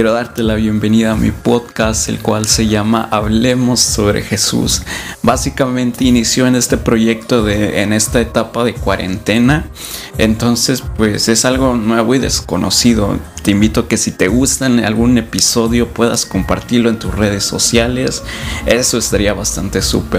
Quiero darte la bienvenida a mi podcast, el cual se llama Hablemos sobre Jesús. Básicamente inició en este proyecto de en esta etapa de cuarentena. Entonces, pues es algo nuevo y desconocido. Te invito a que si te gusta algún episodio puedas compartirlo en tus redes sociales. Eso estaría bastante súper.